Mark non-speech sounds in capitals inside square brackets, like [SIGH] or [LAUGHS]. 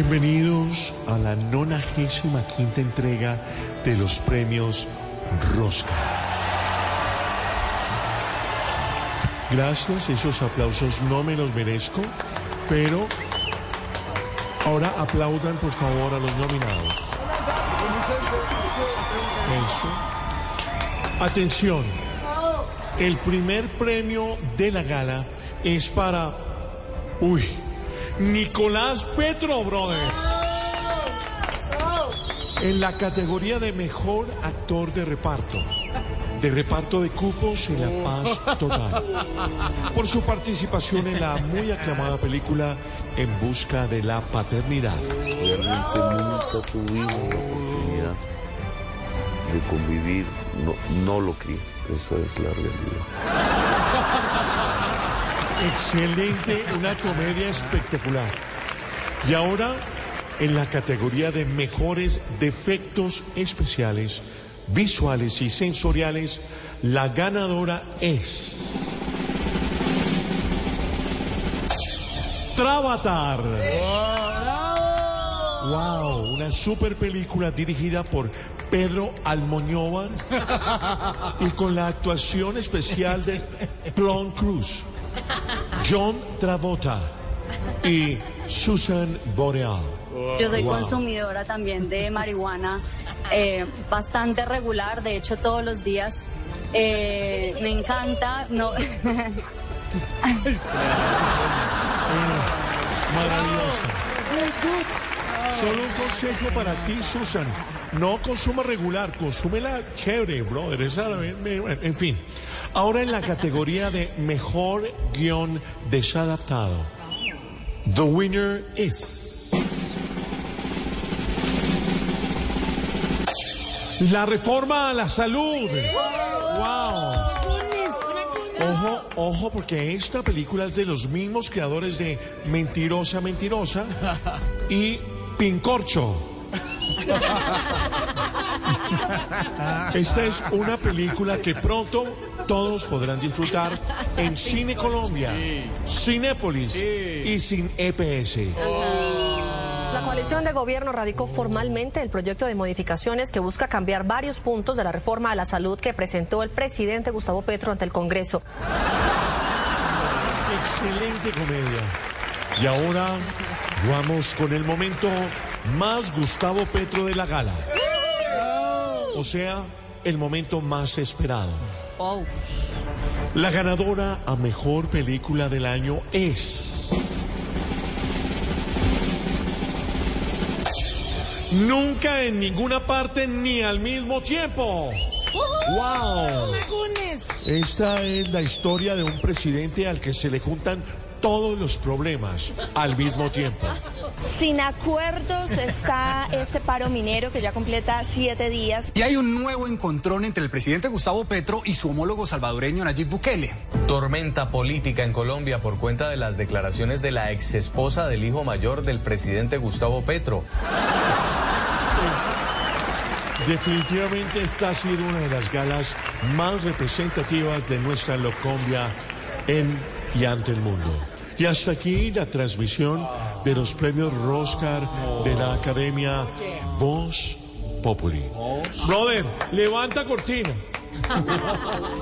Bienvenidos a la 95 quinta entrega de los premios Rosca. Gracias, esos aplausos no me los merezco, pero ahora aplaudan por favor a los nominados. Eso. Atención, el primer premio de la gala es para... Uy, Nicolás Petro, brother. En la categoría de mejor actor de reparto. De reparto de cupos en La Paz Total. Por su participación en la muy aclamada película En Busca de la Paternidad. Realmente nunca tuvimos la oportunidad de convivir, no, no lo creo, esa es la realidad. Excelente, una comedia espectacular. Y ahora, en la categoría de mejores defectos especiales, visuales y sensoriales, la ganadora es... Travatar. Wow, una super película dirigida por Pedro Almoñóvar [LAUGHS] y con la actuación especial de Tom Cruise, John Travolta y Susan Boreal. Yo soy Wow. consumidora también de marihuana eh, bastante regular, de hecho todos los días. Eh, me encanta, no. [LAUGHS] Solo un consejo para ti, Susan. No consuma regular, consúmela chévere, brother. Esa, en fin. Ahora en la categoría de mejor guion desadaptado. The winner is. La reforma a la salud. Wow. Ojo, ojo, porque esta película es de los mismos creadores de Mentirosa, Mentirosa y Pincorcho. [LAUGHS] Esta es una película que pronto todos podrán disfrutar en [LAUGHS] Cine Colombia, Cinépolis y sin EPS. La coalición de gobierno radicó formalmente el proyecto de modificaciones que busca cambiar varios puntos de la reforma a la salud que presentó el presidente Gustavo Petro ante el Congreso. Excelente comedia. Y ahora vamos con el momento más Gustavo Petro de la gala. O sea, el momento más esperado. La ganadora a mejor película del año es. Nunca en ninguna parte ni al mismo tiempo. ¡Wow! Esta es la historia de un presidente al que se le juntan todos los problemas al mismo tiempo. Sin acuerdos está este paro minero que ya completa siete días. Y hay un nuevo encontrón entre el presidente Gustavo Petro y su homólogo salvadoreño Nayib Bukele. Tormenta política en Colombia por cuenta de las declaraciones de la ex esposa del hijo mayor del presidente Gustavo Petro. Definitivamente esta ha sido una de las galas más representativas de nuestra Locombia en y ante el mundo. Y hasta aquí la transmisión de los premios Roscar de la Academia Voz Populi. Brother, levanta cortina. [LAUGHS]